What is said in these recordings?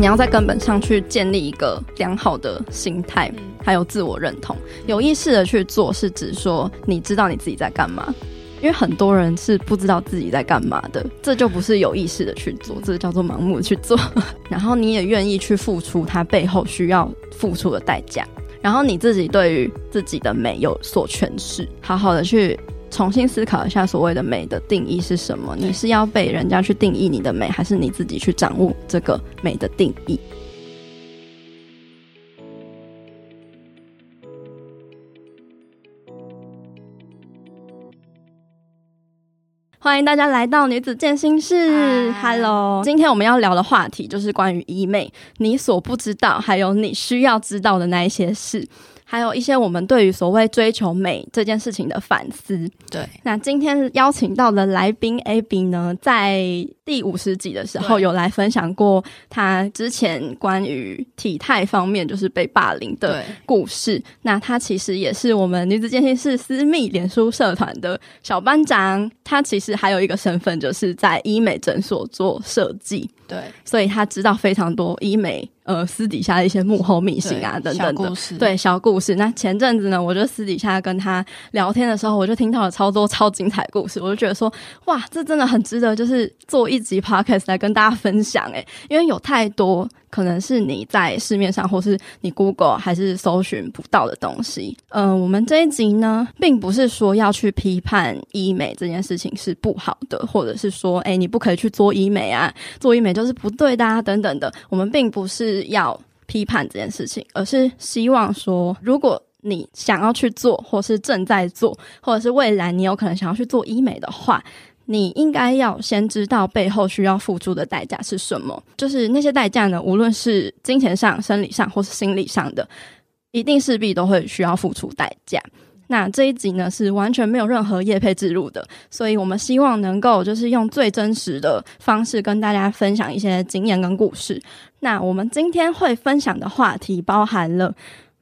你要在根本上去建立一个良好的心态，还有自我认同。有意识的去做，是指说你知道你自己在干嘛。因为很多人是不知道自己在干嘛的，这就不是有意识的去做，这叫做盲目的去做。然后你也愿意去付出它背后需要付出的代价。然后你自己对于自己的美有所诠释，好好的去重新思考一下所谓的美的定义是什么？你是要被人家去定义你的美，还是你自己去掌握这个美的定义？欢迎大家来到女子健心室。Hello，今天我们要聊的话题就是关于医美，你所不知道，还有你需要知道的那一些事。还有一些我们对于所谓追求美这件事情的反思。对，那今天邀请到的来宾 Abby 呢，在第五十集的时候有来分享过他之前关于体态方面就是被霸凌的故事。那他其实也是我们女子健身室私密脸书社团的小班长。他其实还有一个身份，就是在医美诊所做设计。对，所以他知道非常多医美。呃，私底下的一些幕后秘辛啊，等等的，小故事。对，小故事。那前阵子呢，我就私底下跟他聊天的时候，我就听到了超多超精彩的故事，我就觉得说，哇，这真的很值得，就是做一集 podcast 来跟大家分享诶，因为有太多。可能是你在市面上，或是你 Google 还是搜寻不到的东西。嗯、我们这一集呢，并不是说要去批判医美这件事情是不好的，或者是说，哎、欸，你不可以去做医美啊，做医美就是不对的啊，等等的。我们并不是要批判这件事情，而是希望说，如果你想要去做，或是正在做，或者是未来你有可能想要去做医美的话。你应该要先知道背后需要付出的代价是什么，就是那些代价呢，无论是金钱上、生理上或是心理上的，一定势必都会需要付出代价。那这一集呢，是完全没有任何业配置入的，所以我们希望能够就是用最真实的方式跟大家分享一些经验跟故事。那我们今天会分享的话题包含了。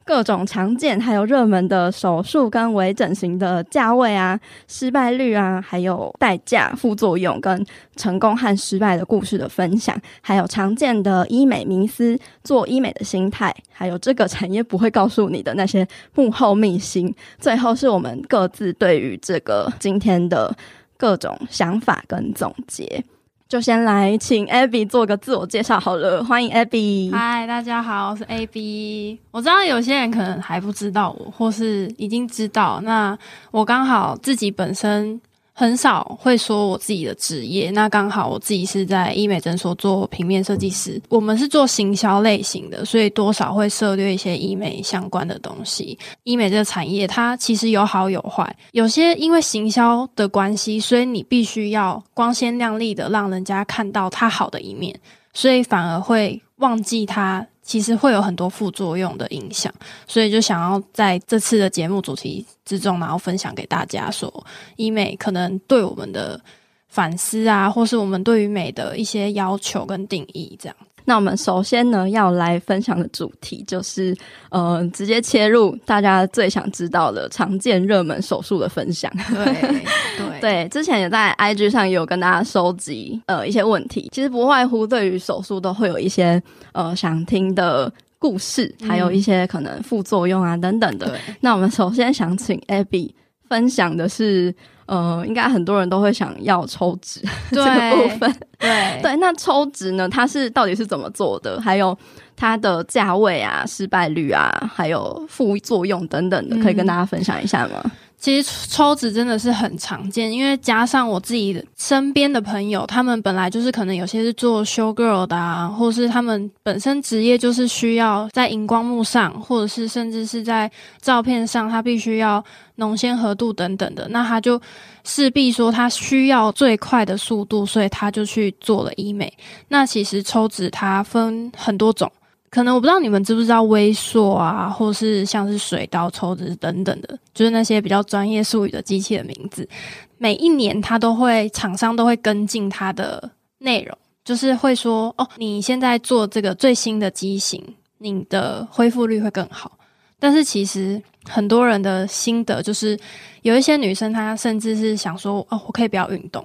各种常见还有热门的手术跟微整形的价位啊、失败率啊，还有代价、副作用跟成功和失败的故事的分享，还有常见的医美迷思、做医美的心态，还有这个产业不会告诉你的那些幕后秘辛。最后是我们各自对于这个今天的各种想法跟总结。就先来请 Abby 做个自我介绍好了，欢迎 Abby。嗨，大家好，我是 Abby。我知道有些人可能还不知道我，或是已经知道。那我刚好自己本身。很少会说我自己的职业，那刚好我自己是在医美诊所做平面设计师，我们是做行销类型的，所以多少会涉猎一些医美相关的东西。医美这个产业它其实有好有坏，有些因为行销的关系，所以你必须要光鲜亮丽的让人家看到它好的一面，所以反而会忘记它。其实会有很多副作用的影响，所以就想要在这次的节目主题之中，然后分享给大家说，医美可能对我们的反思啊，或是我们对于美的一些要求跟定义，这样。那我们首先呢，要来分享的主题就是，呃，直接切入大家最想知道的常见热门手术的分享。对对 对，之前也在 IG 上也有跟大家收集呃一些问题，其实不外乎对于手术都会有一些呃想听的故事，还有一些可能副作用啊等等的。对，那我们首先想请 Abby 分享的是。呃，应该很多人都会想要抽脂 这个部分。对 对，那抽脂呢？它是到底是怎么做的？还有它的价位啊、失败率啊，还有副作用等等的，可以跟大家分享一下吗？嗯其实抽脂真的是很常见，因为加上我自己身边的朋友，他们本来就是可能有些是做 show girl 的啊，或是他们本身职业就是需要在荧光幕上，或者是甚至是在照片上，他必须要浓纤合度等等的，那他就势必说他需要最快的速度，所以他就去做了医美。那其实抽脂它分很多种。可能我不知道你们知不知道微缩啊，或是像是水刀、抽脂等等的，就是那些比较专业术语的机器的名字。每一年它都会，厂商都会跟进它的内容，就是会说哦，你现在做这个最新的机型，你的恢复率会更好。但是其实很多人的心得就是，有一些女生她甚至是想说哦，我可以不要运动，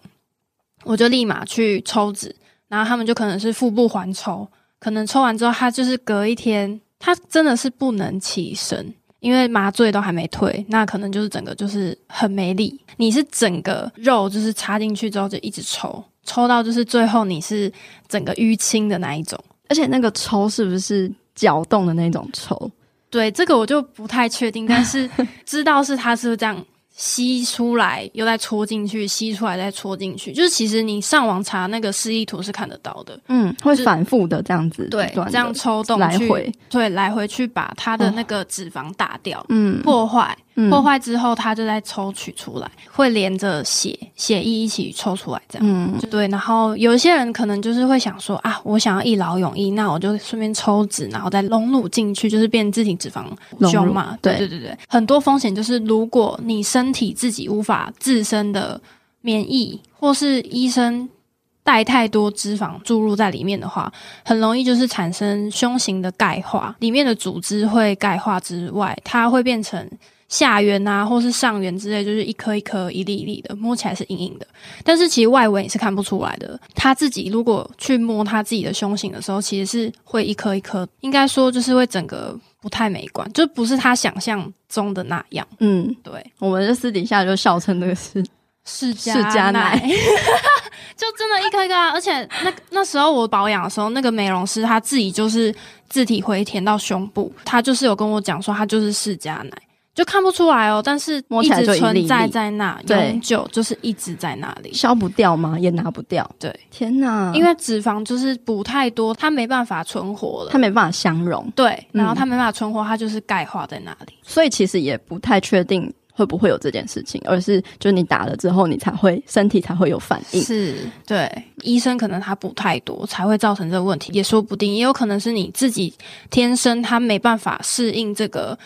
我就立马去抽脂，然后他们就可能是腹部环抽。可能抽完之后，他就是隔一天，他真的是不能起身，因为麻醉都还没退，那可能就是整个就是很没力。你是整个肉就是插进去之后就一直抽，抽到就是最后你是整个淤青的那一种，而且那个抽是不是搅动的那种抽？对，这个我就不太确定，但是知道是他是这样。吸出来又再戳进去，吸出来再戳进去，就是其实你上网查那个示意图是看得到的，嗯，会反复的这样子，对，这样抽动来回，对，来回去把它的那个脂肪打掉，嗯，破坏。破坏之后，它就在抽取出来，会连着血血液一起抽出来，这样，嗯，就对。然后有些人可能就是会想说啊，我想要一劳永逸，那我就顺便抽脂，然后再隆乳进去，就是变自体脂肪胸嘛。对对对对，很多风险就是，如果你身体自己无法自身的免疫，或是医生带太多脂肪注入在里面的话，很容易就是产生胸型的钙化，里面的组织会钙化之外，它会变成。下缘啊，或是上缘之类，就是一颗一颗、一粒一粒的，摸起来是硬硬的。但是其实外围也是看不出来的。他自己如果去摸他自己的胸型的时候，其实是会一颗一颗，应该说就是会整个不太美观，就不是他想象中的那样。嗯，对，我们就私底下就笑称那个是世家奶，就真的一颗一颗啊！而且那那时候我保养的时候，那个美容师他自己就是自体回填到胸部，他就是有跟我讲说，他就是释迦奶。就看不出来哦，但是一直存在在那，永久就是一直在那里，消不掉吗？也拿不掉。对，天哪！因为脂肪就是补太多，它没办法存活了，它没办法相容。对，然后它没办法存活，它就是钙化在那里。所以其实也不太确定会不会有这件事情，而是就是你打了之后，你才会身体才会有反应。是，对，医生可能他补太多才会造成这个问题，也说不定，也有可能是你自己天生他没办法适应这个。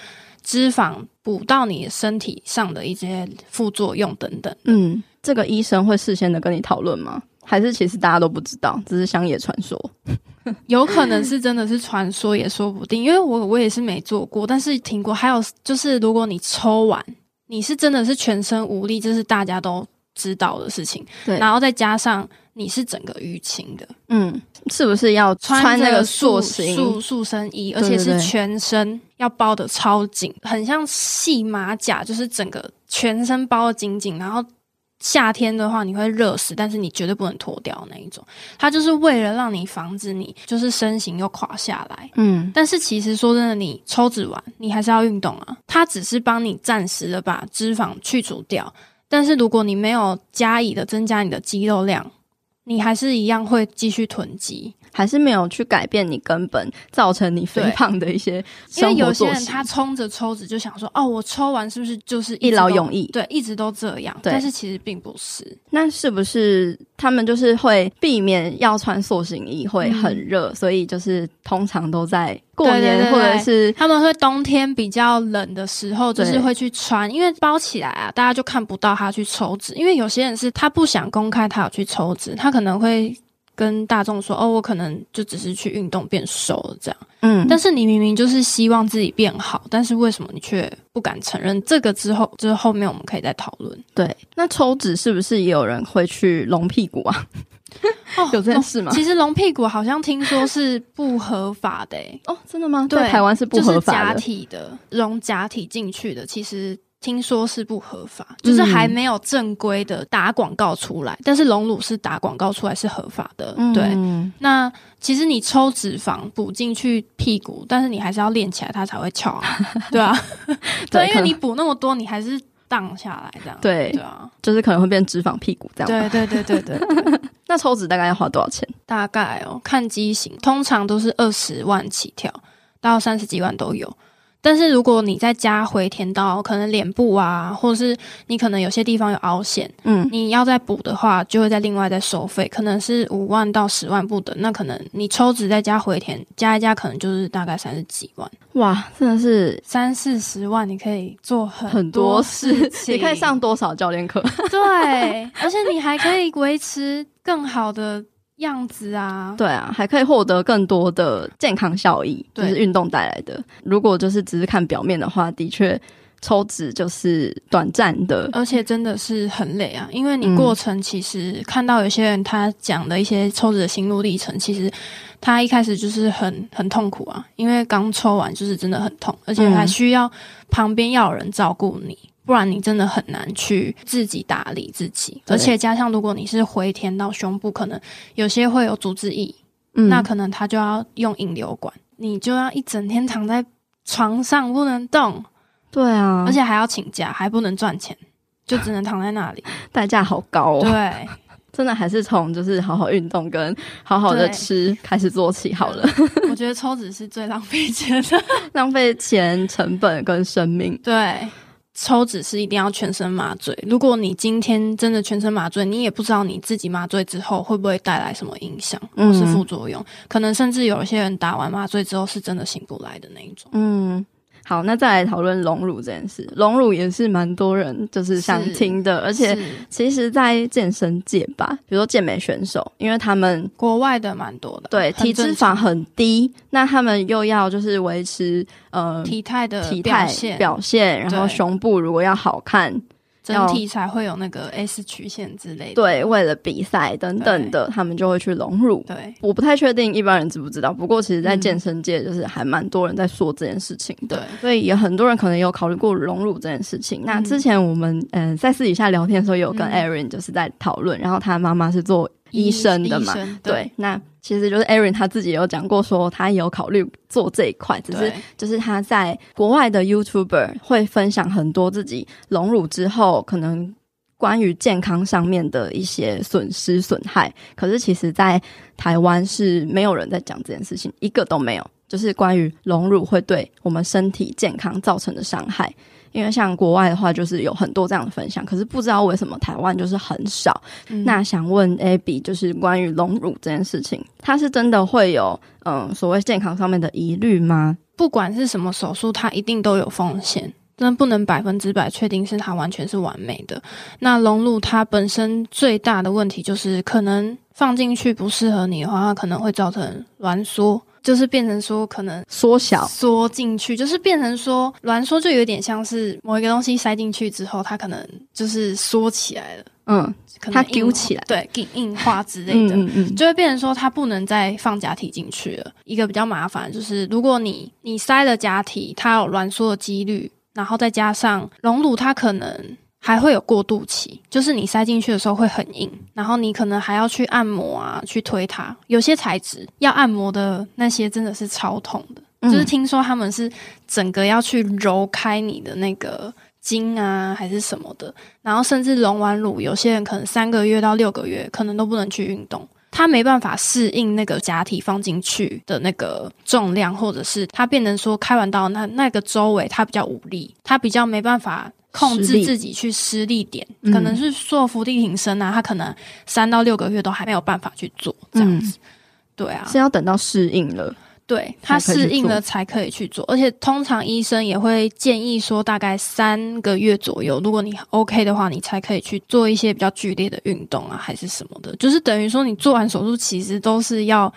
脂肪补到你身体上的一些副作用等等。嗯，这个医生会事先的跟你讨论吗？还是其实大家都不知道，只是乡野传说？有可能是真的是传说，也说不定。因为我我也是没做过，但是听过。还有就是，如果你抽完，你是真的是全身无力，这是大家都知道的事情。对，然后再加上。你是整个淤青的，嗯，是不是要穿那个塑形塑塑身衣，而且是全身要包的超紧，很像细马甲，就是整个全身包的紧紧。然后夏天的话，你会热死，但是你绝对不能脱掉那一种。它就是为了让你防止你就是身形又垮下来，嗯。但是其实说真的，你抽脂完，你还是要运动啊。它只是帮你暂时的把脂肪去除掉，但是如果你没有加以的增加你的肌肉量。你还是一样会继续囤积，还是没有去改变你根本造成你肥胖的一些。因为有些人他冲着抽脂就想说，哦，我抽完是不是就是一劳永逸？对，一直都这样。对，但是其实并不是。那是不是他们就是会避免要穿塑形衣会很热，嗯，所以就是通常都在。过年或者是他们会冬天比较冷的时候，就是会去穿，因为包起来啊，大家就看不到他去抽脂。因为有些人是他不想公开他有去抽脂，他可能会跟大众说：“哦，我可能就只是去运动变瘦了这样。”嗯，但是你明明就是希望自己变好，但是为什么你却不敢承认？这个之后就是后面我们可以再讨论。对，那抽脂是不是也有人会去隆屁股啊？哦，有这件事吗？其实隆屁股好像听说是不合法的。欸，哦，真的吗？对，在台湾是不合法的。就是假体的，隆假体进去的，其实听说是不合法，就是还没有正规的打广告出来。嗯、但是隆乳是打广告出来是合法的，嗯、对。那其实你抽脂肪补进去屁股，但是你还是要练起来，它才会翘啊，对啊，对，因为你补那么多，你还是。荡下来这样，对对啊，就是可能会变脂肪屁股这样。对对对对对，对。那抽脂大概要花多少钱？大概哦，看机型，通常都是二十万起跳，到三十几万都有。但是如果你再加回填到可能脸部啊，或者是你可能有些地方有凹陷，嗯，你要再补的话，就会再另外再收费，可能是五万到十万不等。那可能你抽脂再加回填，加一加可能就是大概三十几万。哇，真的是三四十万，你可以做很很多事情，你可以上多少教练课？对，而且你还可以维持更好的。样子啊，对啊，还可以获得更多的健康效益，就是运动带来的。如果就是只是看表面的话，的确抽脂就是短暂的，而且真的是很累啊。因为你过程其实看到有些人他讲的一些抽脂的心路历程，其实他一开始就是很很痛苦啊，因为刚抽完就是真的很痛，而且还需要旁边要有人照顾你。不然你真的很难去自己打理自己，而且加上如果你是回填到胸部，可能有些会有组织液，嗯，那可能他就要用引流管，你就要一整天躺在床上不能动，对啊，而且还要请假，还不能赚钱，就只能躺在那里，代价好高哦。对，真的还是从就是好好运动跟好好的吃开始做起好了。我觉得抽脂是最浪费钱的，浪费钱、成本跟生命。对。抽脂是一定要全身麻醉。如果你今天真的全身麻醉，你也不知道你自己麻醉之后会不会带来什么影响或是副作用，嗯，可能甚至有一些人打完麻醉之后是真的醒不来的那一种。嗯。好，那再来讨论隆乳这件事。隆乳也是蛮多人就是想听的，而且其实，在健身界吧，比如说健美选手，因为他们国外的蛮多的，对，体脂肪很低，那他们又要就是维持呃体态的体态表现，然后胸部如果要好看。整体才会有那个 S 曲线之类的。对，为了比赛等等的，他们就会去融入。对，我不太确定一般人知不知道。不过，其实，在健身界，就是还蛮多人在说这件事情的。对，所以也很多人可能有考虑过融入这件事情。那之前我们嗯、呃、在私底下聊天的时候，有跟 Erin 就是在讨论、嗯，然后他妈妈是做医生的嘛？对，对，那。其实就是 Erin 他自己有讲过，说他有考虑做这一块，只是就是他在国外的 YouTuber 会分享很多自己隆乳之后可能关于健康上面的一些损失损害，可是其实在台湾是没有人在讲这件事情，一个都没有，就是关于隆乳会对我们身体健康造成的伤害。因为像国外的话，就是有很多这样的分享，可是不知道为什么台湾就是很少。嗯、那想问 Abby，就是关于隆乳这件事情，它是真的会有嗯所谓健康上面的疑虑吗？不管是什么手术，它一定都有风险，真不能百分之百确定是它完全是完美的。那隆乳它本身最大的问题就是，可能放进去不适合你的话，它可能会造成挛缩。就是变成说，可能缩小缩进去，就是变成说挛缩，就有点像是某一个东西塞进去之后，它可能就是缩起来了，嗯，可能它揪起来，对，硬硬化之类的，嗯嗯，就会变成说它不能再放假体进去了。一个比较麻烦就是，如果你你塞了假体，它有挛缩的几率，然后再加上隆乳，它可能。还会有过渡期，就是你塞进去的时候会很硬，然后你可能还要去按摩啊，去推它。有些材质要按摩的那些真的是超痛的，嗯，就是听说他们是整个要去揉开你的那个筋啊，还是什么的。然后甚至隆完乳，有些人可能三个月到六个月可能都不能去运动，他没办法适应那个假体放进去的那个重量，或者是他变成说开完刀那那个周围他比较无力，他比较没办法。控制自己去施力点，可能是做伏地挺身啊，他可能三到六个月都还没有办法去做这样子。对啊，是要等到适应了，对，他适应了才可以去做。而且通常医生也会建议说，大概三个月左右，如果你 OK 的话，你才可以去做一些比较剧烈的运动啊，还是什么的。就是等于说，你做完手术其实都是要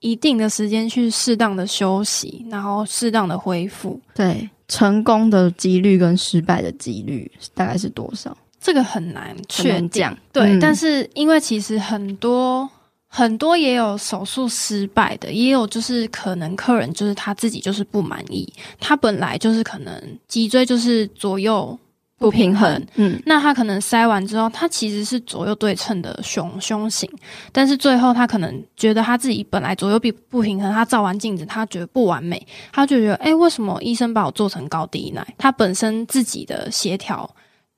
一定的时间去适当的休息，然后适当的恢复。对。成功的几率跟失败的几率大概是多少？这个很难确定。对、嗯，但是因为其实很多很多也有手术失败的，也有就是可能客人就是他自己就是不满意，他本来就是可能脊椎就是左右。不平衡，嗯，那他可能塞完之后，他其实是左右对称的胸胸型，但是最后他可能觉得他自己本来左右比不平衡，他照完镜子，他觉得不完美，他就觉得，哎、欸，为什么医生把我做成高低奶？他本身自己的协调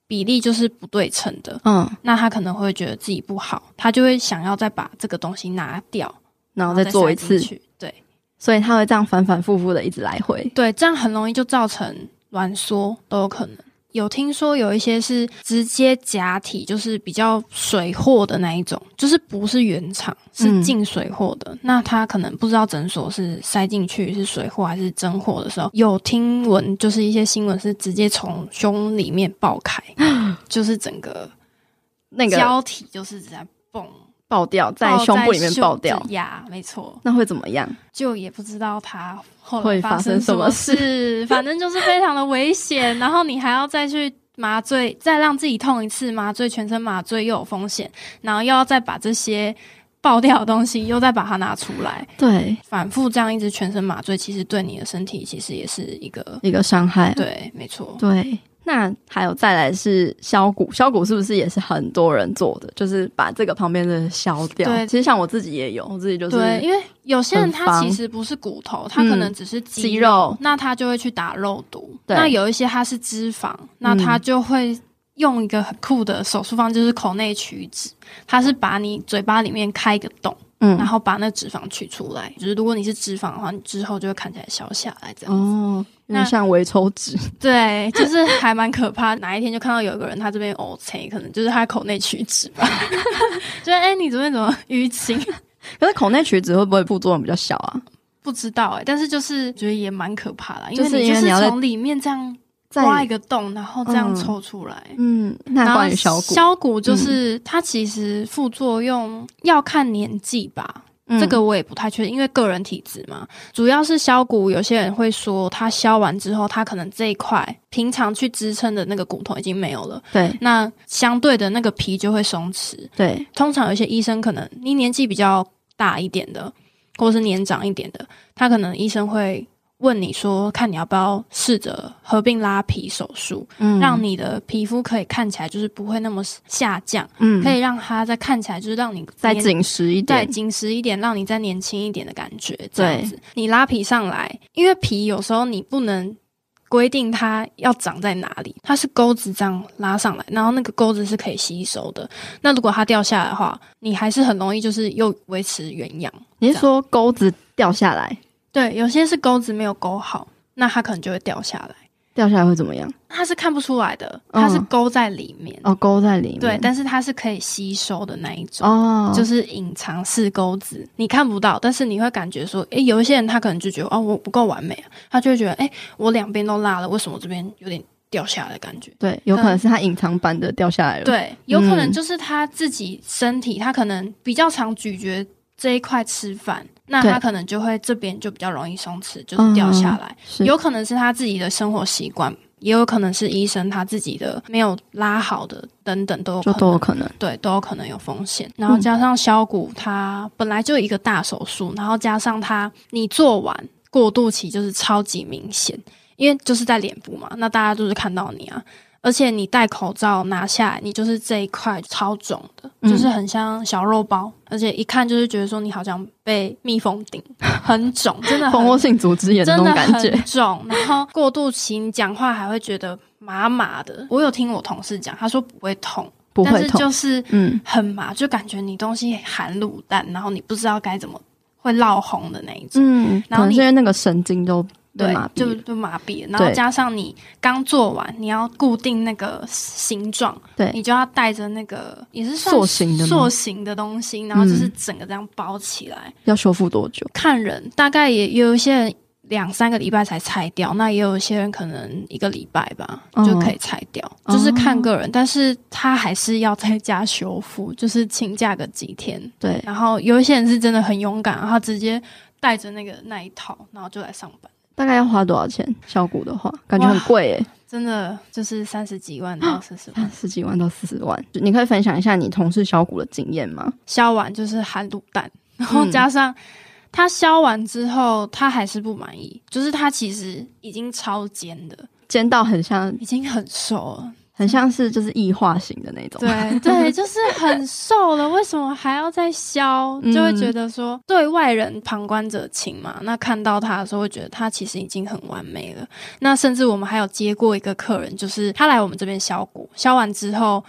比例就是不对称的，嗯，那他可能会觉得自己不好，他就会想要再把这个东西拿掉，然后再做一次，对，所以他会这样反反复复的一直来回，对，这样很容易就造成挛缩都有可能。有听说有一些是直接假体，就是比较水货的那一种，就是不是原厂，是进水货的。嗯。那他可能不知道诊所是塞进去是水货还是真货的时候，有听闻就是一些新闻是直接从胸里面爆开，就是整个那个胶体就是在蹦。爆掉，在胸部里面爆掉呀，没错。那会怎么样？就也不知道他后来发生什么事，反正就是非常的危险。然后你还要再去麻醉，再让自己痛一次，麻醉全身麻醉又有风险，然后又要再把这些爆掉的东西又再把它拿出来，对，反复这样一直全身麻醉，其实对你的身体其实也是一个一个伤害。对，没错，对。那还有再来是削骨，削骨是不是也是很多人做的？就是把这个旁边的削掉。对，其实像我自己也有，我自己就是对，因为有些人他其实不是骨头，他可能只是肌肉，肌肉，那他就会去打肉毒。对，那有一些他是脂肪，那他就会用一个很酷的手术方，就是口内取脂，他是把你嘴巴里面开一个洞。嗯，然后把那脂肪取出来，就是如果你是脂肪的话，你之后就会看起来消下来这样子。哦，那像微抽脂，对，就是还蛮可怕。哪一天就看到有一个人他这边 OK，可能就是他口内取脂吧。就哎、欸，你这边怎么淤青？可是口内取脂会不会副作用比较小啊？不知道哎、欸，但是就是觉得也蛮可怕的，因为你就是从里面这样。挖一个洞，然后这样抽出来。嗯，那关于削骨，就是、嗯、它其实副作用要看年纪吧、嗯，这个我也不太确定，因为个人体质嘛。主要是削骨，有些人会说，他削完之后，他可能这一块平常去支撑的那个骨头已经没有了。对，那相对的那个皮就会松弛。对，通常有些医生可能你年纪比较大一点的，或是年长一点的，他可能医生会。问你说，看你要不要试着合并拉皮手术，嗯，让你的皮肤可以看起来就是不会那么下降，嗯，可以让它再看起来就是让你再紧实一点，再紧实一点，让你再年轻一点的感觉，这样子。你拉皮上来，因为皮有时候你不能规定它要长在哪里，它是钩子这样拉上来，然后那个钩子是可以吸收的。那如果它掉下来的话，你还是很容易就是又维持原样。你是说钩子掉下来？对，有些是钩子没有勾好，那它可能就会掉下来。掉下来会怎么样？它是看不出来的，它是勾在里面。哦，勾在里面。对，但是它是可以吸收的那一种。哦，就是隐藏式钩子，你看不到，但是你会感觉说，诶，有一些人他可能就觉得，哦，我不够完美啊，他就会觉得，诶，我两边都拉了，为什么这边有点掉下来的感觉？对，有可能是他隐藏版的掉下来了。对，有可能就是他自己身体，他可能比较常咀嚼这一块吃饭。那他可能就会这边就比较容易松弛，就是掉下来。嗯，有可能是他自己的生活习惯，也有可能是医生他自己的没有拉好的，等等都有可能，都有可能。对，都有可能有风险。然后加上削骨，它本来就一个大手术，然后加上它你做完过渡期就是超级明显，因为就是在脸部嘛，那大家都是看到你啊。而且你戴口罩拿下来，你就是这一块超肿的，嗯，就是很像小肉包，而且一看就是觉得说你好像被蜜蜂叮，很肿，真的蜂窝性组织炎那种感觉，很肿。然后过渡期你讲话还会觉得麻麻的。我有听我同事讲，他说不会痛，不会痛，但是就是嗯很麻，就感觉你东西含卤蛋，然后你不知道该怎么会烙红的那一种。嗯，然后你现在那个神经都。对，就就麻痹，然后加上你刚做完，你要固定那个形状，对，你就要带着那个也是塑形的塑形的东西，然后就是整个这样包起来。要修复多久？看人，大概也有一些人两三个礼拜才拆掉，那也有一些人可能一个礼拜吧就可以拆掉，哦，就是看个人。但是他还是要在家修复，就是请假个几天。对，然后有一些人是真的很勇敢，然后直接带着那个那一套，然后就来上班。大概要花多少钱？削骨的话，感觉很贵诶。真的就是三十几万到四十万，十几万到四十万。你可以分享一下你同事削骨的经验吗？削完就是含卤蛋，然后加上他削完之后，他还是不满意，就是他其实已经超尖的，尖到很像，已经很瘦了。很像是就是异化型的那种，对 对，就是很瘦了，为什么还要再削？就会觉得说，对外人旁观者清嘛，那看到他的时候会觉得他其实已经很完美了。那甚至我们还有接过一个客人，就是他来我们这边削骨，削完之后。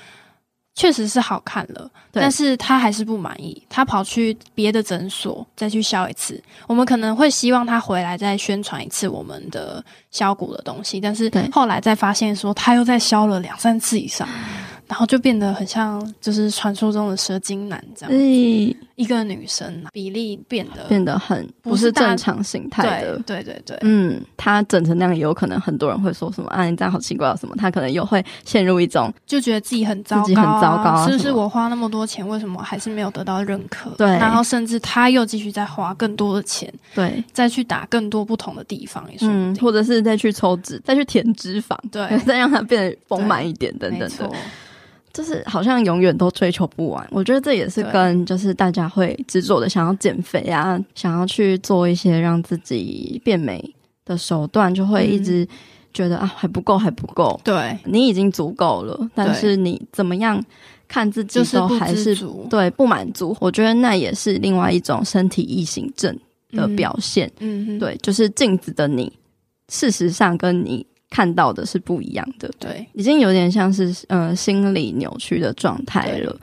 确实是好看了，但是他还是不满意，他跑去别的诊所再去削一次。我们可能会希望他回来再宣传一次我们的削骨的东西，但是后来再发现说他又再削了两三次以上，然后就变得很像就是传说中的蛇精男这样。嗯，一个女生比例变得变得很不是正常形态的。对对对，嗯，她整成那样，也有可能很多人会说什么啊，你这样好奇怪什么？她可能又会陷入一种就觉得自己很糟糕，自己很糟糕，是不是我花那么多钱，为什么还是没有得到认可？对，然后甚至她又继续再花更多的钱，对，再去打更多不同的地方，也是嗯，或者是再去抽脂，再去填脂肪，对，再让它变得丰满一点，等等的。就是好像永远都追求不完，我觉得这也是跟就是大家会执着的想要减肥啊，想要去做一些让自己变美的手段，就会一直觉得、嗯、啊还不够还不够。对，你已经足够了，但是你怎么样看自己都还是、就是、不对不满足。我觉得那也是另外一种身体异形症的表现。嗯，对，就是镜子的你，事实上跟你。看到的是不一样的，对，已经有点像是呃心理扭曲的状态了。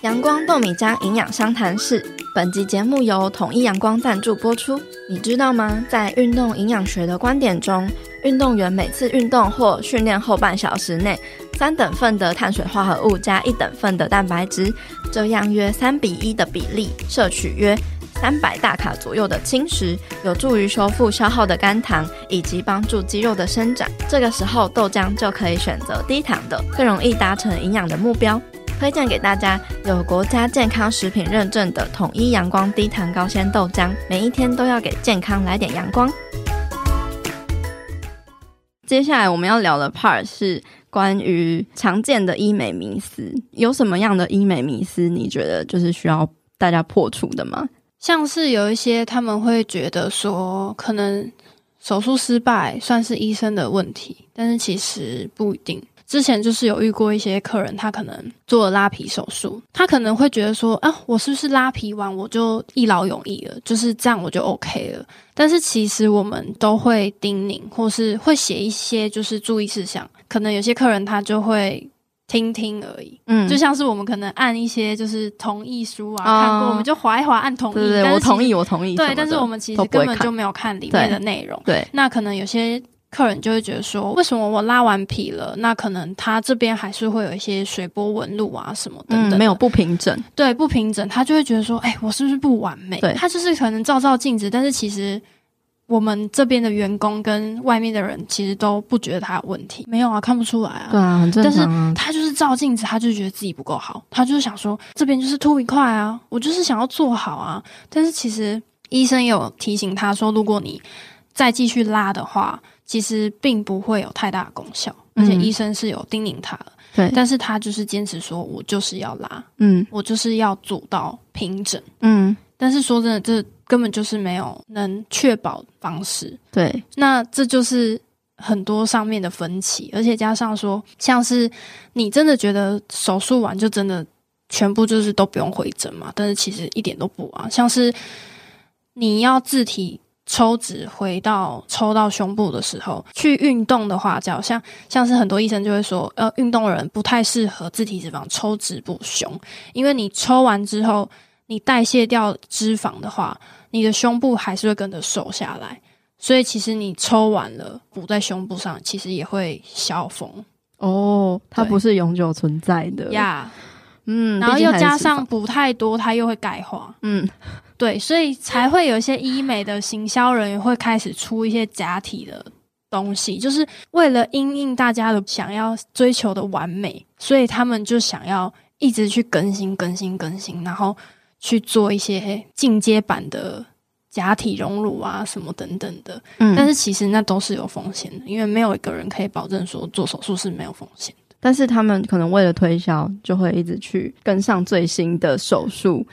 阳光豆米浆营养商谈室，本集节目由统一阳光赞助播出。你知道吗？在运动营养学的观点中，运动员每次运动或训练后半小时内，三等份的碳水化合物加一等份的蛋白质，这样约三比一的比例摄取约三百大卡左右的轻食，有助于修复消耗的肝糖，以及帮助肌肉的生长。这个时候豆浆就可以选择低糖的，更容易达成营养的目标。推荐给大家有国家健康食品认证的统一阳光低糖高纤豆浆，每一天都要给健康来点阳光。接下来我们要聊的 part 是关于常见的医美迷思，有什么样的医美迷思？你觉得就是需要大家破除的吗？像是有一些他们会觉得说，可能手术失败算是医生的问题，但是其实不一定。之前就是有遇过一些客人，他可能做了拉皮手术，他可能会觉得说啊，我是不是拉皮完我就一劳永逸了，就是这样我就 OK 了。但是其实我们都会叮咛，或是会写一些就是注意事项，可能有些客人他就会听听而已，嗯，就像是我们可能按一些就是同意书啊，哦、看过我们就划一划按同意，对对对，我同意，我同意，对，但是我们其实根本就没有看里面的内容，对，对，那可能有些。客人就会觉得说，为什么我拉完皮了，那可能他这边还是会有一些水波纹路啊什么等等的，嗯，没有不平整，对，不平整，他就会觉得说，哎、欸，我是不是不完美？对，他就是可能照照镜子，但是其实我们这边的员工跟外面的人其实都不觉得他有问题，没有啊，看不出来啊，对啊，很正常啊。但是他就是照镜子，他就觉得自己不够好，他就是想说这边就是凸一块啊，我就是想要做好啊，但是其实医生有提醒他说，如果你再继续拉的话。其实并不会有太大的功效，而且医生是有叮咛他的，对，但是他就是坚持说，我就是要拉，嗯，我就是要做到平整，嗯，但是说真的，这根本就是没有能确保方式，对，那这就是很多上面的分歧，而且加上说，像是你真的觉得手术完就真的全部就是都不用回诊嘛？但是其实一点都不啊，像是你要自体。抽脂回到抽到胸部的时候，去运动的话，就好像像是很多医生就会说，呃，运动的人不太适合自体脂肪抽脂补胸，因为你抽完之后，你代谢掉脂肪的话，你的胸部还是会跟着瘦下来，所以其实你抽完了补在胸部上，其实也会消风。哦，它不是永久存在的。呀，yeah, 嗯，然后又加上补太多，它又会钙化，嗯。对，所以才会有一些医美的行销人员会开始出一些假体的东西，就是为了因应大家的想要追求的完美，所以他们就想要一直去更新、更新、更新，然后去做一些进阶版的假体隆乳啊什么等等的。嗯，但是其实那都是有风险的，因为没有一个人可以保证说做手术是没有风险的。但是他们可能为了推销，就会一直去跟上最新的手术。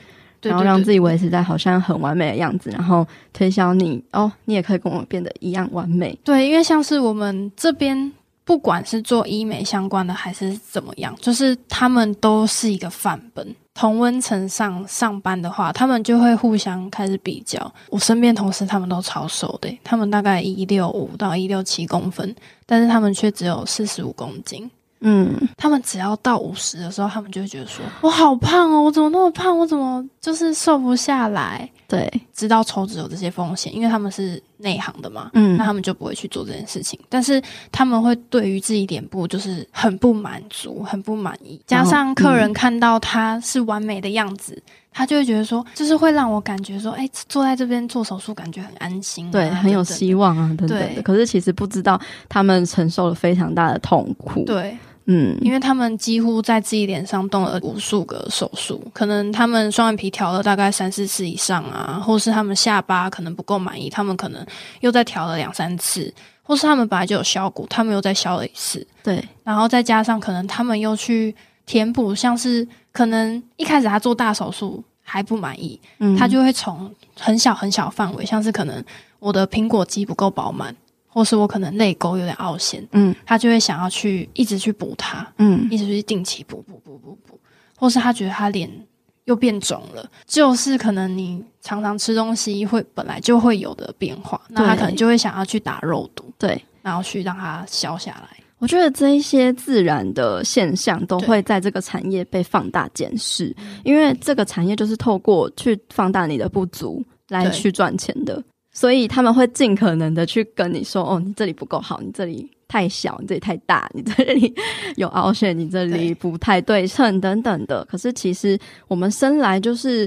然后让自己维持在好像很完美的样子，然后推销你哦，你也可以跟我变得一样完美。对，因为像是我们这边，不管是做医美相关的还是怎么样，就是他们都是一个范本。同温层上上班的话，他们就会互相开始比较。我身边同事他们都超瘦的，他们大概一六五到一六七公分，但是他们却只有四十五公斤。嗯，他们只要到五十的时候，他们就会觉得说：“我好胖哦，我怎么那么胖？我怎么就是瘦不下来？”对，知道抽脂有这些风险，因为他们是内行的嘛，嗯，那他们就不会去做这件事情。但是他们会对于自己脸部就是很不满足，很不满意，加上客人看到他是完美的样子。嗯他就会觉得说，就是会让我感觉说，哎，坐在这边做手术，感觉很安心，对，很有希望啊，等等的。可是其实不知道他们承受了非常大的痛苦。对，嗯，因为他们几乎在自己脸上动了无数个手术，可能他们双眼皮调了大概三四次以上啊，或是他们下巴可能不够满意，他们可能又再调了两三次，或是他们本来就有削骨，他们又再削了一次。对，然后再加上可能他们又去填补，像是。可能一开始他做大手术还不满意，嗯，他就会从很小很小范围，像是可能我的苹果肌不够饱满，或是我可能泪沟有点凹陷，嗯，他就会想要去一直去补它，嗯，一直去定期补补补补补，或是他觉得他脸又变肿了，就是可能你常常吃东西会本来就会有的变化，那他可能就会想要去打肉毒，对，然后去让它消下来。我觉得这一些自然的现象都会在这个产业被放大检视，因为这个产业就是透过去放大你的不足来去赚钱的，所以他们会尽可能的去跟你说：“哦，你这里不够好，你这里太小，你这里太大，你这里有凹陷，你这里不太对称等等的。”可是其实我们生来就是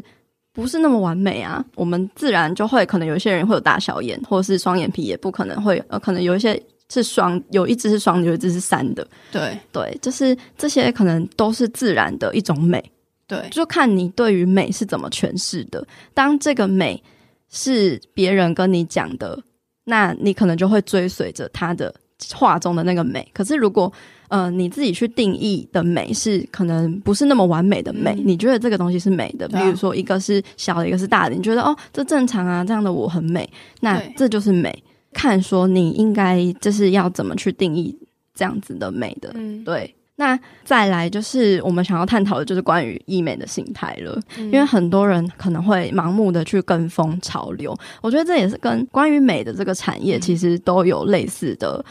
不是那么完美啊，我们自然就会可能有一些人会有大小眼，或是双眼皮也不可能会呃，可能有一些。是双，有一只是双，有一只是三的。对对，就是这些可能都是自然的一种美。对，就看你对于美是怎么诠释的。当这个美是别人跟你讲的，那你可能就会追随着他的画中的那个美。可是如果呃你自己去定义的美是可能不是那么完美的美，嗯、你觉得这个东西是美的，比如说一个是小的，一个是大的，你觉得哦这正常啊，这样的我很美，那这就是美。看，说你应该就是要怎么去定义这样子的美的，嗯，对。那再来就是我们想要探讨的，就是关于医美的心态了，嗯，因为很多人可能会盲目的去跟风潮流，我觉得这也是跟关于美的这个产业其实都有类似的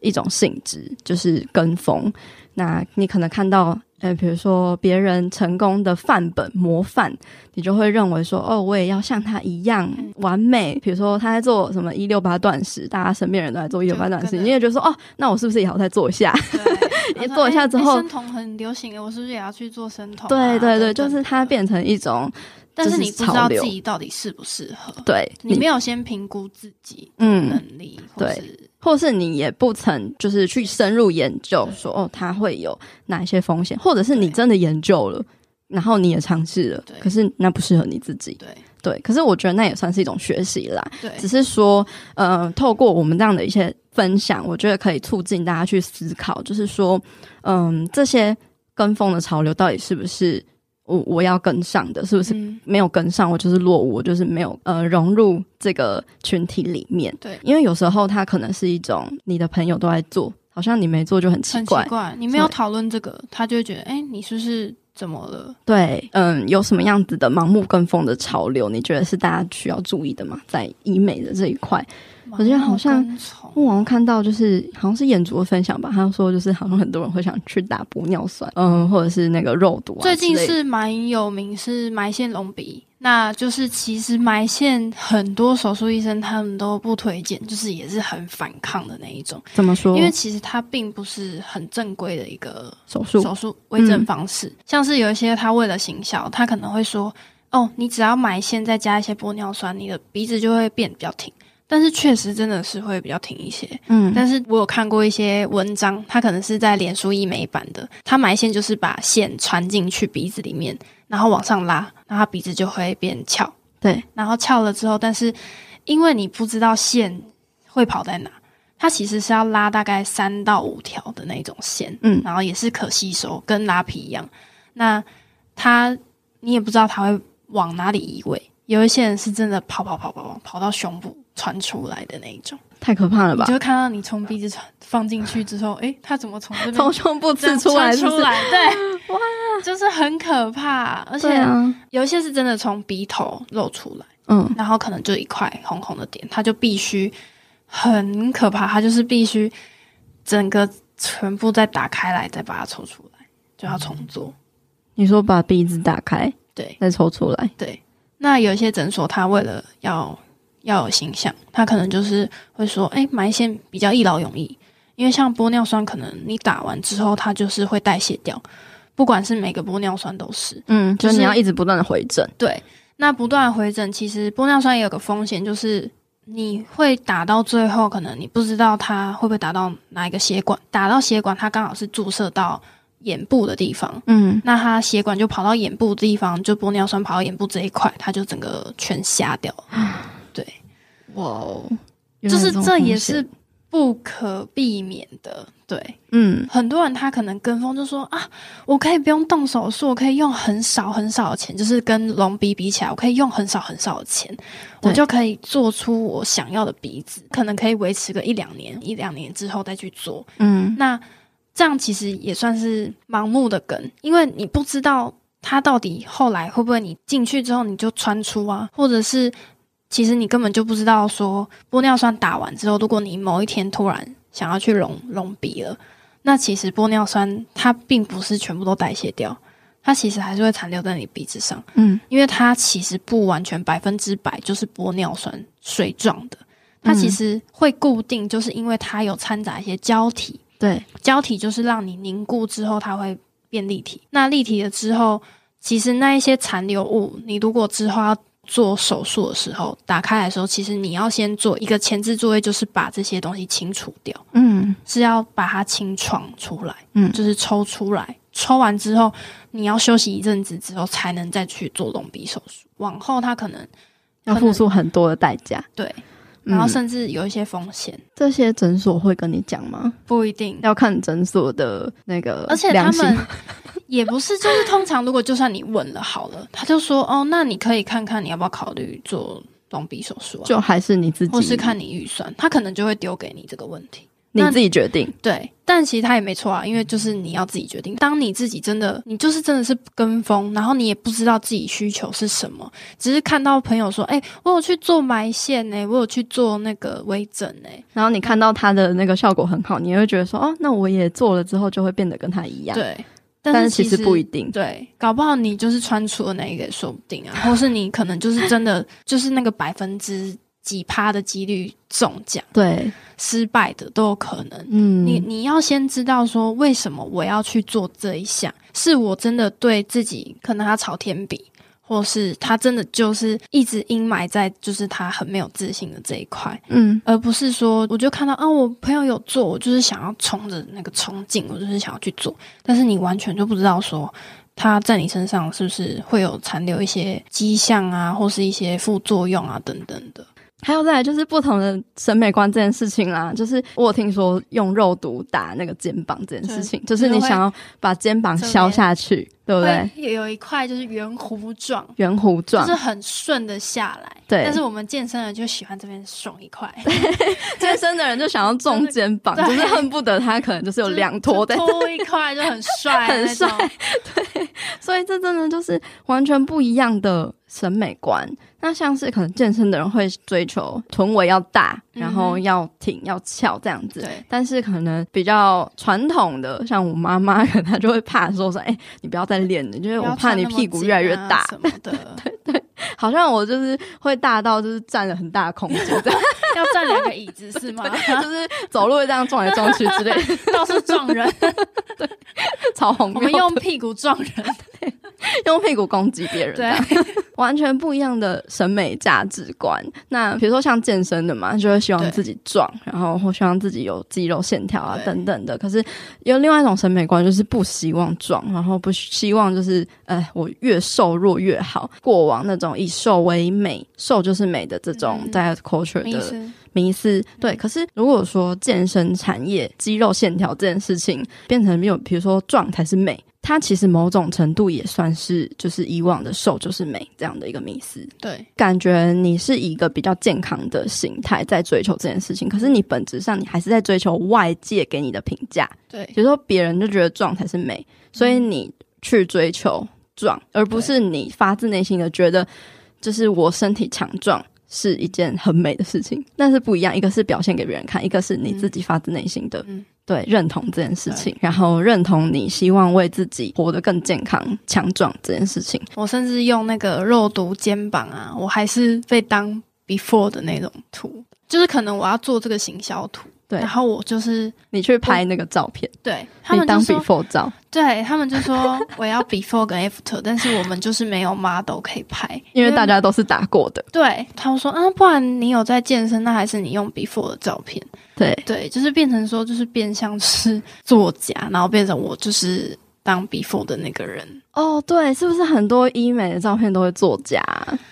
一种性质，就是跟风。那你可能看到。呃，比如说别人成功的范本模范，你就会认为说，哦，我也要像他一样完美。比如说他在做什么一六八断食，大家身边人都在做一六八断食，你也觉得说，哦，那我是不是也要再做一下？你做一下之后，生酮很流行，我是不是也要去做生酮？对对对，就是它变成一种，但是你不知道自己到底适不适合。对，你没有先评估自己的能力，嗯，对。或是你也不曾就是去深入研究说哦，它会有哪一些风险，或者是你真的研究了，然后你也尝试了，可是那不适合你自己。对对，可是我觉得那也算是一种学习啦。对，只是说，呃，透过我们这样的一些分享，我觉得可以促进大家去思考，就是说，嗯，这些跟风的潮流到底是不是？我我要跟上的，是不是没有跟上？我就是落伍，我就是没有呃融入这个群体里面。对，因为有时候他可能是一种你的朋友都在做，好像你没做就很奇怪。很奇怪，你没有讨论这个，他就会觉得，哎，你是不是怎么了？对，嗯，有什么样子的盲目跟风的潮流？你觉得是大家需要注意的吗？在医美的这一块？我觉得好像我网上看到，就是好像是眼族的分享吧。他说，就是好像很多人会想去打玻尿酸，嗯，或者是那个肉毒啊。最近是蛮有名，是埋线隆鼻。那就是其实埋线很多手术医生他们都不推荐，就是也是很反抗的那一种。怎么说？因为其实它并不是很正规的一个手术手术微整方式。嗯。像是有一些他为了行销，他可能会说：“哦，你只要埋线再加一些玻尿酸，你的鼻子就会变比较挺。”但是确实真的是会比较挺一些，嗯。但是我有看过一些文章，它可能是在脸书医美版的，它埋线就是把线穿进去鼻子里面，然后往上拉，然后鼻子就会变翘。对，然后翘了之后，但是因为你不知道线会跑在哪，它其实是要拉大概三到五条的那种线，嗯，然后也是可吸收，跟拉皮一样。那它你也不知道它会往哪里移位，有一些人是真的跑跑跑跑跑跑到胸部。传出来的那一种，太可怕了吧？你就看到你从鼻子传放进去之后，诶、欸，它怎么从这边从胸部刺出来？出来，对，哇，就是很可怕。而且有一些是真的从鼻头露出来，嗯，然后可能就一块红红的点，它就必须很可怕，它就是必须整个全部再打开来，再把它抽出来，就要重做。你说把鼻子打开，对，再抽出来，对。那有一些诊所，他为了要要有形象，他可能就是会说，哎，埋线比较一劳永逸，因为像玻尿酸，可能你打完之后，它就是会代谢掉，不管是每个玻尿酸都是，嗯，就是你要一直不断的回诊。对，那不断回诊，其实玻尿酸也有个风险，就是你会打到最后，可能你不知道它会不会打到哪一个血管，打到血管，它刚好是注射到。眼部的地方，嗯，那它血管就跑到眼部的地方，就玻尿酸跑到眼部这一块，它就整个全瞎掉了。对，哇哦，就是这也是不可避免的。对，嗯，很多人他可能跟风就说啊，我可以不用动手术，我可以用很少很少的钱，就是跟隆鼻比起来，我可以用很少很少的钱，我就可以做出我想要的鼻子，可能可以维持个一两年，一两年之后再去做。嗯，那。这样其实也算是盲目的跟，因为你不知道它到底后来会不会你进去之后你就穿出啊，或者是其实你根本就不知道说玻尿酸打完之后，如果你某一天突然想要去隆隆鼻了，那其实玻尿酸它并不是全部都代谢掉，它其实还是会残留在你鼻子上，嗯，因为它其实不完全百分之百就是玻尿酸水状的，它其实会固定，就是因为它有掺杂一些胶体。对，胶体就是让你凝固之后，它会变立体。那立体了之后，其实那一些残留物，你如果之后要做手术的时候，打开来的时候，其实你要先做一个前置作业，就是把这些东西清除掉。嗯，是要把它清创出来。嗯，就是抽出来。抽完之后，你要休息一阵子之后，才能再去做隆鼻手术。往后，他可能要付出很多的代价。对。然后甚至有一些风险，嗯、这些诊所会跟你讲吗？不一定，要看诊所的那个。而且他们也不是，就是通常如果就算你问了好了，他就说哦，那你可以看看你要不要考虑做隆鼻手术啊？就还是你自己，或是看你预算，他可能就会丢给你这个问题。你自己决定，对，但其实他也没错啊，因为就是你要自己决定。当你自己真的，你就是真的是跟风，然后你也不知道自己需求是什么，只是看到朋友说，哎、欸，我有去做埋线呢，我有去做那个微整呢，然后你看到他的那个效果很好，你也会觉得说，哦，那我也做了之后就会变得跟他一样。对，但是，其实不一定。对，搞不好你就是穿出了那一个，说不定啊，或是你可能就是真的 就是那个百分之。几趴的几率中奖，对，失败的都有可能。嗯，你你要先知道说，为什么我要去做这一项？是我真的对自己可能他朝天比，或是他真的就是一直阴霾在，就是他很没有自信的这一块。嗯，而不是说我就看到啊，我朋友有做，我就是想要冲着那个冲劲，我就是想要去做。但是你完全就不知道说他在你身上是不是会有残留一些迹象啊，或是一些副作用啊等等的。还有再来就是不同的审美观这件事情啦，就是我有听说用肉毒打那个肩膀这件事情，就是你想要把肩膀削下去，对不对？也有一块就是圆弧状，圆弧状就是很顺的下来。对，但是我们健身人就喜欢这边松一块，健身的人就想要重肩膀，就是恨不得他可能就是有两坨的，脱一块就很帅，很帅。对，所以这真的就是完全不一样的审美观。那像是可能健身的人会追求臀围要大，然后要挺要翘这样子。对。但是可能比较传统的，像我妈妈，可能她就会怕说说，哎、欸，你不要再练了，就是我怕你屁股越来越大什么的。对对，好像我就是会大到就是占了很大的空间，要占两个椅子是吗？就是走路会这样撞来撞去之类的，倒是撞人。对，超红。我们用屁股撞人，用屁股攻击别人，对，完全不一样的。审美价值观，那比如说像健身的嘛，就会希望自己壮，然后或希望自己有肌肉线条啊等等的。可是有另外一种审美观，就是不希望壮，然后不希望就是，哎，我越瘦弱越好。过往那种以瘦为美，瘦就是美的这种 diet culture 的迷思，迷思，对。可是如果说健身产业肌肉线条这件事情变成没有，比如说壮才是美。它其实某种程度也算是，就是以往的瘦就是美这样的一个迷思。对，感觉你是一个比较健康的形态在追求这件事情，可是你本质上你还是在追求外界给你的评价。对，比如说别人就觉得壮才是美，所以你去追求壮，而不是你发自内心的觉得，就是我身体强壮是一件很美的事情。但是不一样，一个是表现给别人看，一个是你自己发自内心的对，认同这件事情，然后认同你希望为自己活得更健康、强壮这件事情。我甚至用那个肉毒肩膀啊，我还是被当 before 的那种图，就是可能我要做这个行销图。对，然后我就是你去拍那个照片，对他们当 before 照，对他们就说 我要 before 跟 after，但是我们就是没有 model 可以拍，因为大家都是打过的。对，他们说啊，不然你有在健身，那还是你用 before 的照片。对对，就是变成说，就是变相是作假，然后变成我就是当 before 的那个人。哦，对，是不是很多医美的照片都会作假？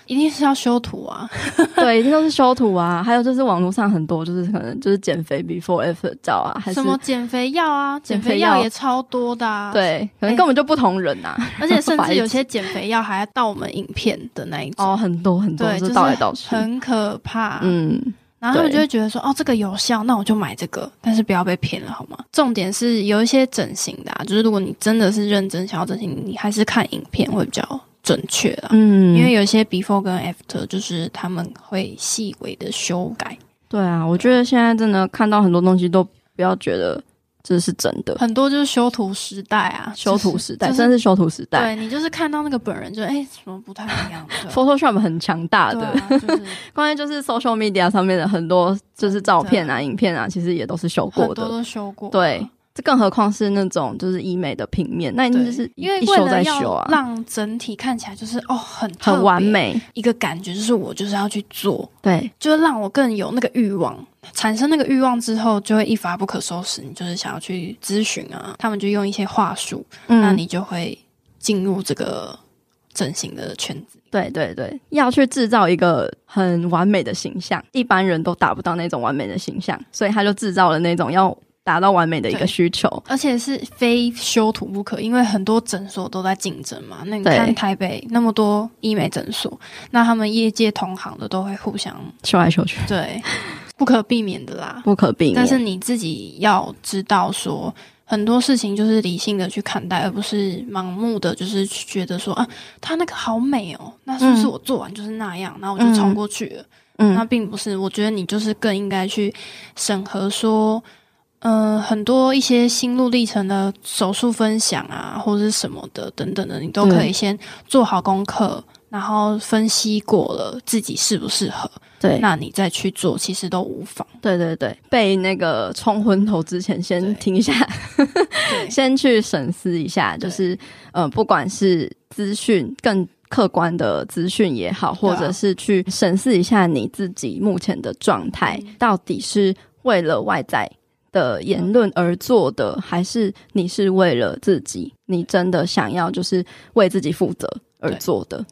一定是要修图啊，对，一定都是修图啊。还有就是网络上很多就是可能就是减肥 before after 照啊，还是什么减肥药啊，减肥药也超多的啊。对，可能根本就不同人啊。而且甚至 有些减肥药还要盗我们影片的那一种哦，很多很多，对，就是盗来盗去，很可怕。嗯。然后他们就会觉得说，哦，这个有效，那我就买这个，但是不要被骗了，好吗？重点是有一些整形的啊，就是如果你真的是认真想要整形，你还是看影片会比较准确啊。嗯，因为有一些 before 跟 after，就是他们会细微的修改。对啊，我觉得现在真的看到很多东西都不要觉得。这是真的，很多就是修图时代啊，修图时代，真的是修图时代。对，你就是看到那个本人就，就哎，怎么不太一样？Photoshop 很强大的，啊就是、关键就是 social media 上面的很多就是照片啊、影片啊，其实也都是修过的，很多都修过。对。这更何况是那种就是医美的平面，那一定就是因为为了要让整体看起来就是哦很很完美一个感觉，就是我就是要去做，对，就是让我更有那个欲望，产生那个欲望之后，就会一发不可收拾。你就是想要去咨询啊，他们就用一些话术，嗯，那你就会进入这个整形的圈子。对对对，要去制造一个很完美的形象，一般人都达不到那种完美的形象，所以他就制造了那种要。达到完美的一个需求，而且是非修图不可，因为很多诊所都在竞争嘛。那你看台北那么多医美诊所，那他们业界同行的都会互相修来修去，对，不可避免的啦，不可避免。但是你自己要知道说，很多事情就是理性的去看待，而不是盲目的就是觉得说啊，他那个好美哦，那是不是我做完就是那样，然后我就冲过去了？嗯，那并不是。我觉得你就是更应该去审核说。嗯、呃，很多一些心路历程的手术分享啊，或者是什么的等等的，你都可以先做好功课，然后分析过了自己适不适合，对，那你再去做，其实都无妨。对对对，被那个冲昏头之前，先听一下，先去审视一下，就是呃，不管是资讯更客观的资讯也好，或者是去审视一下你自己目前的状态，到底是为了外在。的言论而做的，还是你是为了自己？你真的想要就是为自己负责而做的？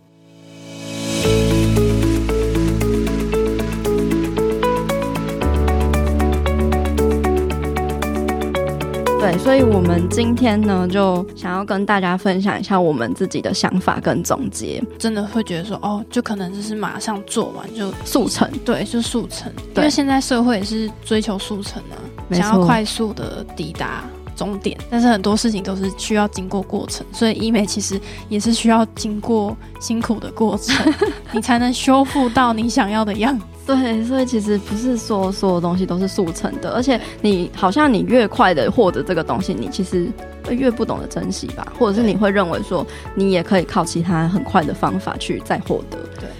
对，所以，我们今天呢，就想要跟大家分享一下我们自己的想法跟总结。真的会觉得说，哦，就可能就是马上做完就速成，对，就速成。因为现在社会也是追求速成啊，想要快速的抵达终点。但是很多事情都是需要经过过程，所以医美其实也是需要经过辛苦的过程，你才能修复到你想要的样子。对，所以其实不是说所有东西都是速成的，而且你好像你越快的获得这个东西，你其实会越不懂得珍惜吧，或者是你会认为说你也可以靠其他很快的方法去再获得。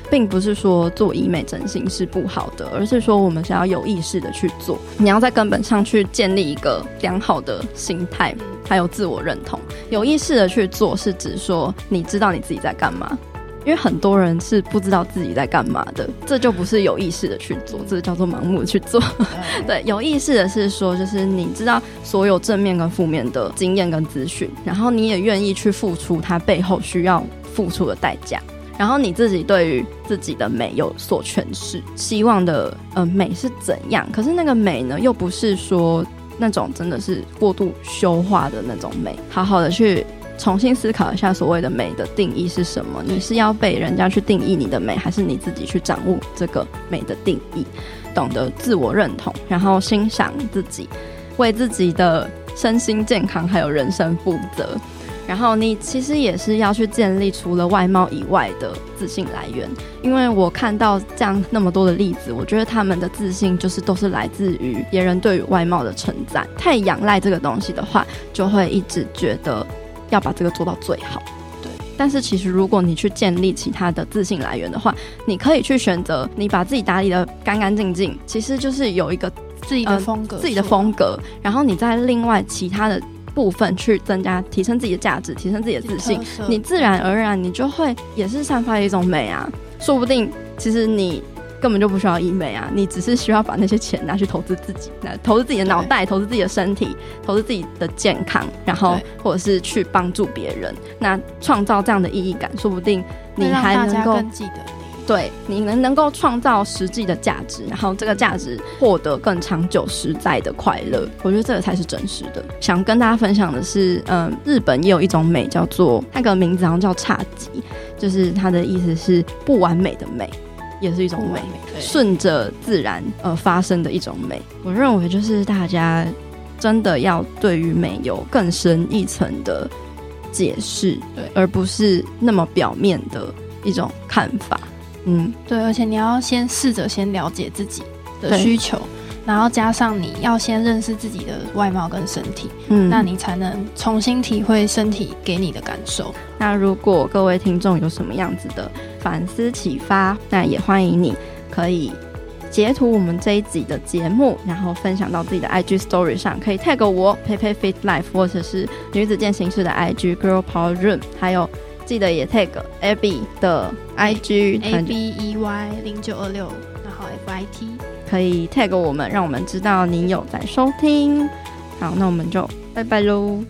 对，并不是说做医美整形是不好的，而是说我们想要有意识的去做，你要在根本上去建立一个良好的心态，还有自我认同。有意识的去做是指说你知道你自己在干嘛。因为很多人是不知道自己在干嘛的，这就不是有意识的去做，这叫做盲目的去做。对，有意识的是说，就是你知道所有正面跟负面的经验跟资讯，然后你也愿意去付出它背后需要付出的代价，然后你自己对于自己的美有所诠释，希望的呃美是怎样？可是那个美呢，又不是说那种真的是过度修化的那种美，好好的去。重新思考一下所谓的美的定义是什么？你是要被人家去定义你的美，还是你自己去掌握这个美的定义？懂得自我认同，然后欣赏自己，为自己的身心健康还有人生负责。然后你其实也是要去建立除了外貌以外的自信来源，因为我看到这样那么多的例子，我觉得他们的自信就是都是来自于别人对于外貌的称赞。太仰赖这个东西的话，就会一直觉得要把这个做到最好。对，但是其实如果你去建立其他的自信来源的话，你可以去选择你把自己打理的干干净净，其实就是有一个。自己的风格，呃，自己的风格，然后你在另外其他的部分去增加、提升自己的价值，提升自己的自信，你自然而然你就会也是散发一种美啊。说不定其实你根本就不需要医美啊，你只是需要把那些钱拿去投资自己，那投资自己的脑袋，投资自己的身体，投资自己的健康，然后或者是去帮助别人，那创造这样的意义感，说不定你还能够更记得。对，你能能够创造实际的价值，然后这个价值获得更长久实在的快乐，我觉得这个才是真实的。想跟大家分享的是，嗯，日本也有一种美叫做那个名字好像叫侘寂，就是它的意思是不完美的美，也是一种美，顺着自然而发生的一种美。我认为就是大家真的要对于美有更深一层的解释，对，而不是那么表面的一种看法。嗯，对，而且你要先试着先了解自己的需求，然后加上你要先认识自己的外貌跟身体，嗯，那你才能重新体会身体给你的感受。那如果各位听众有什么样子的反思启发，那也欢迎你可以截图我们这一集的节目，然后分享到自己的 IG Story 上，可以 tag 我 p a y p a y Fit Life，或者是女子健行室的 IG Girl Power Room，还有。记得也 tag Abby 的 IG A B E Y 零九二六，然后 F I T 可以 tag 我们，让我们知道你有在收听。好，那我们就拜拜喽。